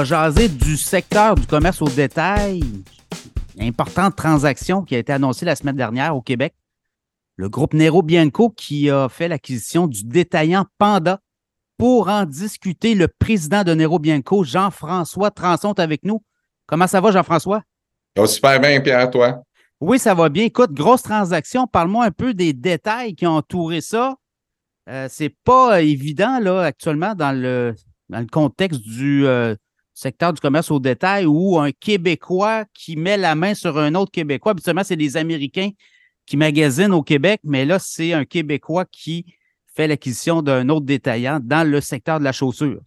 va jaser du secteur du commerce au détail. Importante transaction qui a été annoncée la semaine dernière au Québec. Le groupe Nero Bianco qui a fait l'acquisition du détaillant Panda. Pour en discuter, le président de Nero Bianco, Jean-François Transon, est avec nous. Comment ça va, Jean-François? Ça va super bien, Pierre, toi? Oui, ça va bien. Écoute, grosse transaction. Parle-moi un peu des détails qui ont entouré ça. Euh, c'est pas évident, là, actuellement, dans le, dans le contexte du euh, secteur du commerce au détail où un Québécois qui met la main sur un autre Québécois, habituellement, c'est des Américains qui magasinent au Québec, mais là, c'est un Québécois qui fait l'acquisition d'un autre détaillant dans le secteur de la chaussure.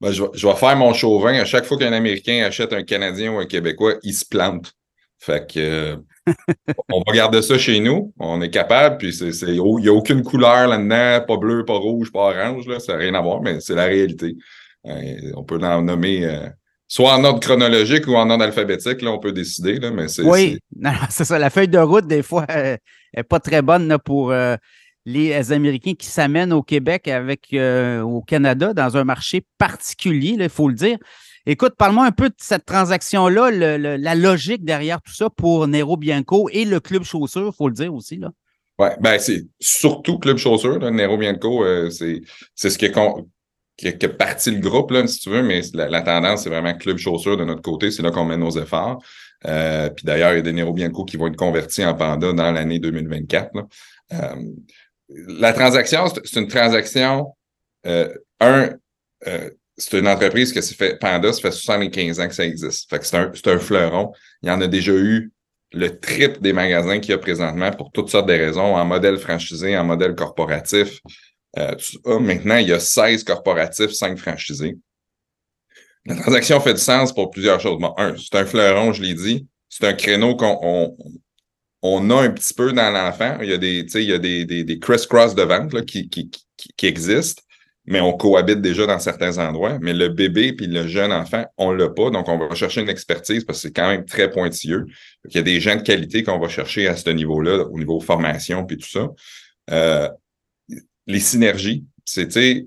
Ben, je, vais, faire mon chauvin. À chaque fois qu'un Américain achète un Canadien ou un Québécois, il se plante. Fait que euh, on va garder ça chez nous. On est capable. Puis il n'y a aucune couleur là-dedans, pas bleu, pas rouge, pas orange. Là, ça n'a rien à voir, mais c'est la réalité. Euh, on peut en nommer euh, soit en ordre chronologique ou en ordre alphabétique. Là, on peut décider. Là, mais c'est, oui, c'est ça. La feuille de route, des fois, n'est pas très bonne pour les Américains qui s'amènent au Québec avec au Canada dans un marché particulier, il faut le dire. Écoute, parle-moi un peu de cette transaction-là, la logique derrière tout ça pour Nero Bianco et le Club Chaussure, il faut le dire aussi. Là. Oui, ben c'est surtout Club Chaussure, Nero Bianco, euh, c'est ce qui est, qui, parti le groupe, là, si tu veux, mais la, tendance, c'est vraiment Club Chaussure de notre côté, c'est là qu'on met nos efforts. Euh, puis d'ailleurs, il y a des Nero Bianco qui vont être convertis en Panda dans l'année 2024. Euh, la transaction, c'est une transaction, un, c'est une entreprise que fait, Panda, ça fait 75 ans que ça existe. C'est un, un, fleuron. Il y en a déjà eu le triple des magasins qu'il y a présentement pour toutes sortes de raisons, en modèle franchisé, en modèle corporatif. Euh, maintenant, il y a 16 corporatifs, 5 franchisés. La transaction fait du sens pour plusieurs choses. Un, c'est un fleuron, je l'ai dit. C'est un créneau qu'on on, a un petit peu dans l'enfant. Il y a des, des, des, criss-cross de vente là, qui, qui, qui, existent mais on cohabite déjà dans certains endroits. Mais le bébé puis le jeune enfant, on l'a pas. Donc, on va chercher une expertise parce que c'est quand même très pointilleux. Il y a des gens de qualité qu'on va chercher à ce niveau-là, au niveau formation puis tout ça. Euh, les synergies, c'est,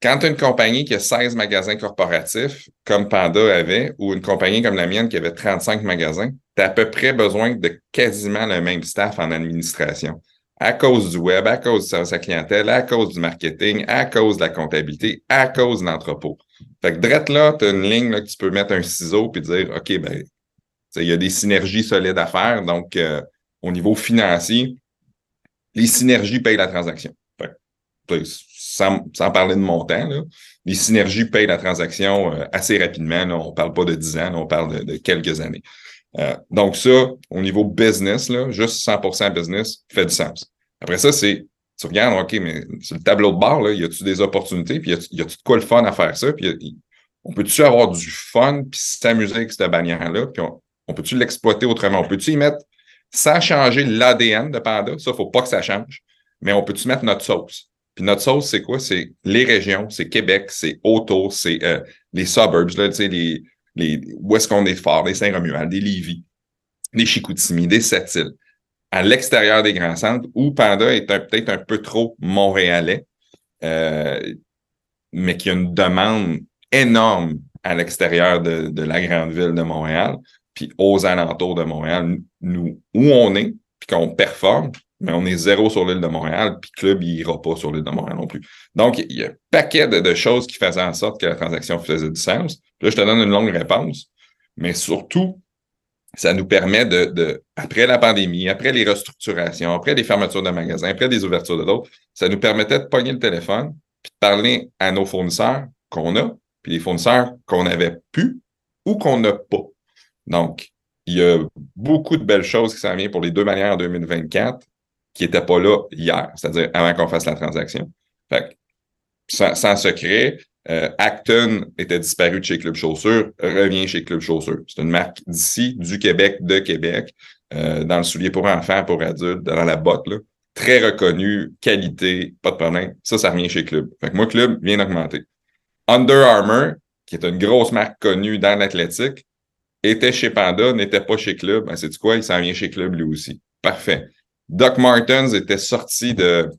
quand une compagnie qui a 16 magasins corporatifs, comme Panda avait, ou une compagnie comme la mienne qui avait 35 magasins, tu as à peu près besoin de quasiment le même staff en administration à cause du web, à cause service à clientèle, à cause du marketing, à cause de la comptabilité, à cause de l'entrepôt. Fait que drette là, tu as une ligne là, que tu peux mettre un ciseau puis dire OK, ben, il y a des synergies solides à faire. Donc, euh, au niveau financier, les synergies payent la transaction. Sans, parler de montant, les synergies payent la transaction euh, assez rapidement. On parle pas de 10 ans, on parle de, quelques années. Euh, donc, ça, au niveau business, juste 100% business fait du sens. Après ça, c'est, tu regardes, OK, mais sur le tableau de bord, là, y a-tu des opportunités, puis y a-tu quoi le fun à faire ça, puis on peut-tu avoir du fun, puis s'amuser avec cette bannière-là, puis on, peut-tu l'exploiter autrement? On peut-tu y mettre, sans changer l'ADN de Panda, ça, faut pas que ça change, mais on peut-tu mettre notre sauce? Puis notre sauce, c'est quoi? C'est les régions, c'est Québec, c'est autour, c'est euh, les suburbs, là, les, les, où est-ce qu'on est fort, les Saint-Romuald, des Lévis, des Chicoutimi, des Sept-Îles à l'extérieur des grands centres où Panda est peut-être un peu trop montréalais, euh, mais qui a une demande énorme à l'extérieur de, de, la grande ville de Montréal, puis aux alentours de Montréal, nous, où on est, puis qu'on performe, mais on est zéro sur l'île de Montréal, puis Club, il ira pas sur l'île de Montréal non plus. Donc, il y a un paquet de, de, choses qui faisaient en sorte que la transaction faisait du sens. Là, je te donne une longue réponse, mais surtout, ça nous permet de, après la pandémie, après les restructurations, après les fermetures de magasins, après les ouvertures de d'autres, ça nous permettait de pogner le téléphone, puis de parler à nos fournisseurs qu'on a, puis les fournisseurs qu'on avait pu ou qu'on n'a pas. Donc, il y a beaucoup de belles choses qui s'en viennent pour les deux manières en 2024 qui n'étaient pas là hier, c'est-à-dire avant qu'on fasse la transaction. Fait sans, sans secret, euh, Acton était disparu de chez Club Chaussure, revient chez Club Chaussure. C'est une marque d'ici, du Québec, de Québec, euh, dans le soulier pour enfants, pour adultes, dans la botte, là. Très reconnu, qualité, pas de problème. Ça, ça revient chez Club. Fait que moi, Club vient d'augmenter. Under Armour, qui est une grosse marque connue dans l'athlétique, était chez Panda, n'était pas chez Club. Ben, c'est du quoi? Il s'en vient chez Club lui aussi. Parfait. Doc Martens était sorti de,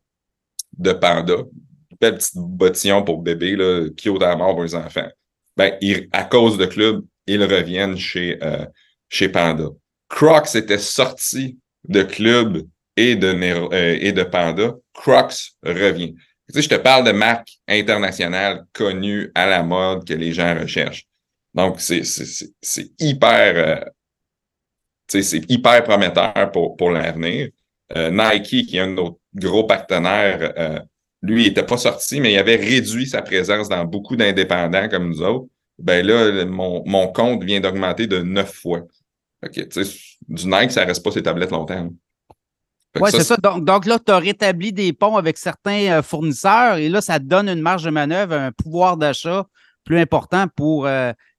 de Panda belle petite bottillon pour bébé, là, qui à mort pour les enfants. ben, à cause de club, ils reviennent chez, euh, chez Panda. Crocs était sorti de club et de, euh, et de Panda. Crocs revient. Tu sais, je te parle de marques internationales connues à la mode que les gens recherchent. Donc, c'est hyper, euh, hyper prometteur pour, pour l'avenir. Euh, Nike, qui est un de nos gros partenaires, euh, lui, il n'était pas sorti, mais il avait réduit sa présence dans beaucoup d'indépendants comme nous autres. Ben là, mon, mon compte vient d'augmenter de neuf fois. OK, du Nike, ça ne reste pas ses tablettes longtemps. Oui, c'est ça. Donc, donc là, tu as rétabli des ponts avec certains euh, fournisseurs et là, ça te donne une marge de manœuvre, un pouvoir d'achat plus important pour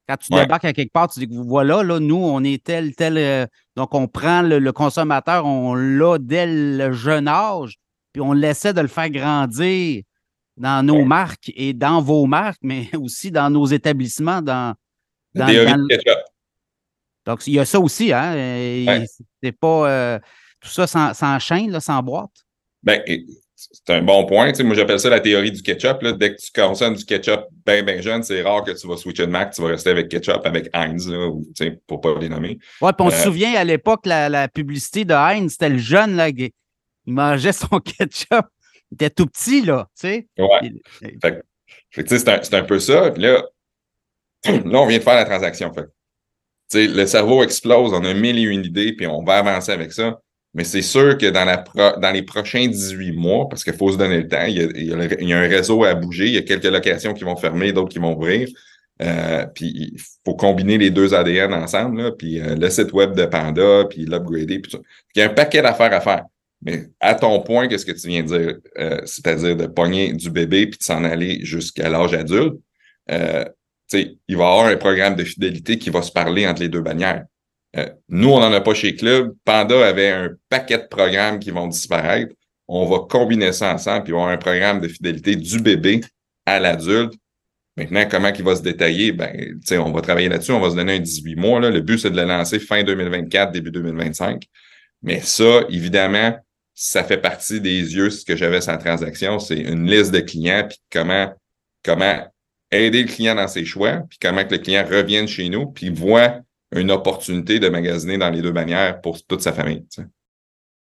quand tu débarques à quelque part, tu dis que voilà, là, nous, on est tel, tel. Euh, donc, on prend le, consommateur, on l'a dès le jeune âge, puis on essaie de le faire grandir dans nos marques et dans vos marques, mais aussi dans nos établissements, dans. dans, dans Donc, il y a ça aussi, hein? C'est pas. Euh, tout ça s'enchaîne, là, sans boîte? Ben, c'est un bon point. moi, j'appelle ça la théorie du ketchup. Là. Dès que tu consommes du ketchup bien, bien jeune, c'est rare que tu vas switcher de marque. Tu vas rester avec ketchup, avec Heinz, là, ou, pour pas les nommer. Oui, puis on se euh, souvient à l'époque, la, la, publicité de Heinz, c'était le jeune, là, il mangeait son ketchup. Il était tout petit, là, tu sais. Ouais. c'est un, un, peu ça. Puis là, là, on vient de faire la transaction. Fait. le cerveau explose, on a mille et une idées, puis on va avancer avec ça. Mais c'est sûr que dans, la dans les prochains 18 mois, parce qu'il faut se donner le temps, il y, a, un réseau à bouger, il y a quelques locations qui vont fermer, d'autres qui vont ouvrir. Euh, puis il faut combiner les deux ADN ensemble, là, puis euh, le site web de Panda, puis l'upgrader, puis Il y a un paquet d'affaires à faire. Mais à ton point, qu'est-ce que tu viens de dire? Euh, c'est-à-dire de pogner du bébé puis de s'en aller jusqu'à l'âge adulte. Euh, il va y avoir un programme de fidélité qui va se parler entre les deux bannières. Euh, nous, on n'en a pas chez Club. Panda avait un paquet de programmes qui vont disparaître. On va combiner ça ensemble, puis avoir un programme de fidélité du bébé à l'adulte. Maintenant, comment il va se détailler? Ben, on va travailler là-dessus, on va se donner un 18 mois. Là. Le but, c'est de le lancer fin 2024, début 2025. Mais ça, évidemment, ça fait partie des yeux, ce que j'avais sans transaction, c'est une liste de clients, puis comment, comment aider le client dans ses choix, puis comment que le client revienne chez nous, puis voit une opportunité de magasiner dans les deux manières pour toute sa famille.